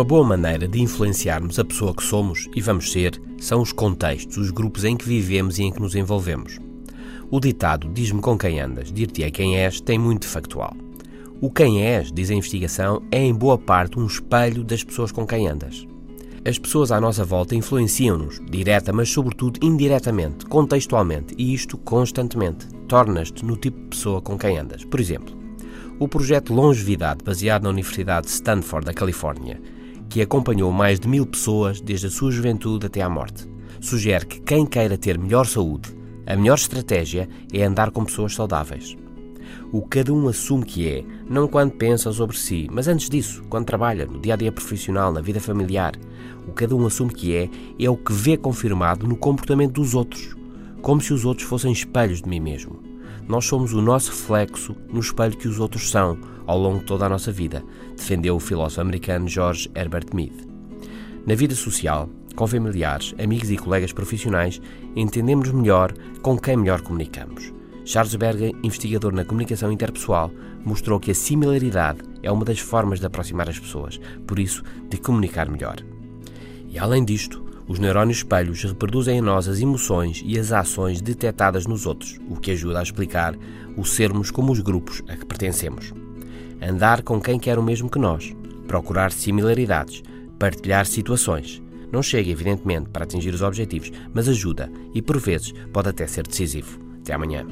boa maneira de influenciarmos a pessoa que somos e vamos ser são os contextos, os grupos em que vivemos e em que nos envolvemos. O ditado Diz-me com quem andas, dir-te-ei quem és, tem muito factual. O quem és, diz a investigação, é em boa parte um espelho das pessoas com quem andas. As pessoas à nossa volta influenciam-nos, direta, mas sobretudo indiretamente, contextualmente, e isto constantemente. Tornas-te no tipo de pessoa com quem andas. Por exemplo, o projeto Longevidade, baseado na Universidade de Stanford, da Califórnia, que acompanhou mais de mil pessoas desde a sua juventude até à morte, sugere que quem queira ter melhor saúde, a melhor estratégia é andar com pessoas saudáveis. O cada um assume que é, não quando pensa sobre si, mas antes disso, quando trabalha, no dia a dia profissional, na vida familiar. O cada um assume que é, é o que vê confirmado no comportamento dos outros, como se os outros fossem espelhos de mim mesmo. Nós somos o nosso reflexo no espelho que os outros são ao longo de toda a nossa vida, defendeu o filósofo americano George Herbert Mead. Na vida social, com familiares, amigos e colegas profissionais, entendemos melhor com quem melhor comunicamos. Charles Berger, investigador na comunicação interpessoal, mostrou que a similaridade é uma das formas de aproximar as pessoas, por isso, de comunicar melhor. E além disto, os neurónios espelhos reproduzem em nós as emoções e as ações detectadas nos outros, o que ajuda a explicar o sermos como os grupos a que pertencemos. Andar com quem quer o mesmo que nós, procurar similaridades, partilhar situações. Não chega, evidentemente, para atingir os objetivos, mas ajuda e, por vezes, pode até ser decisivo. Até amanhã.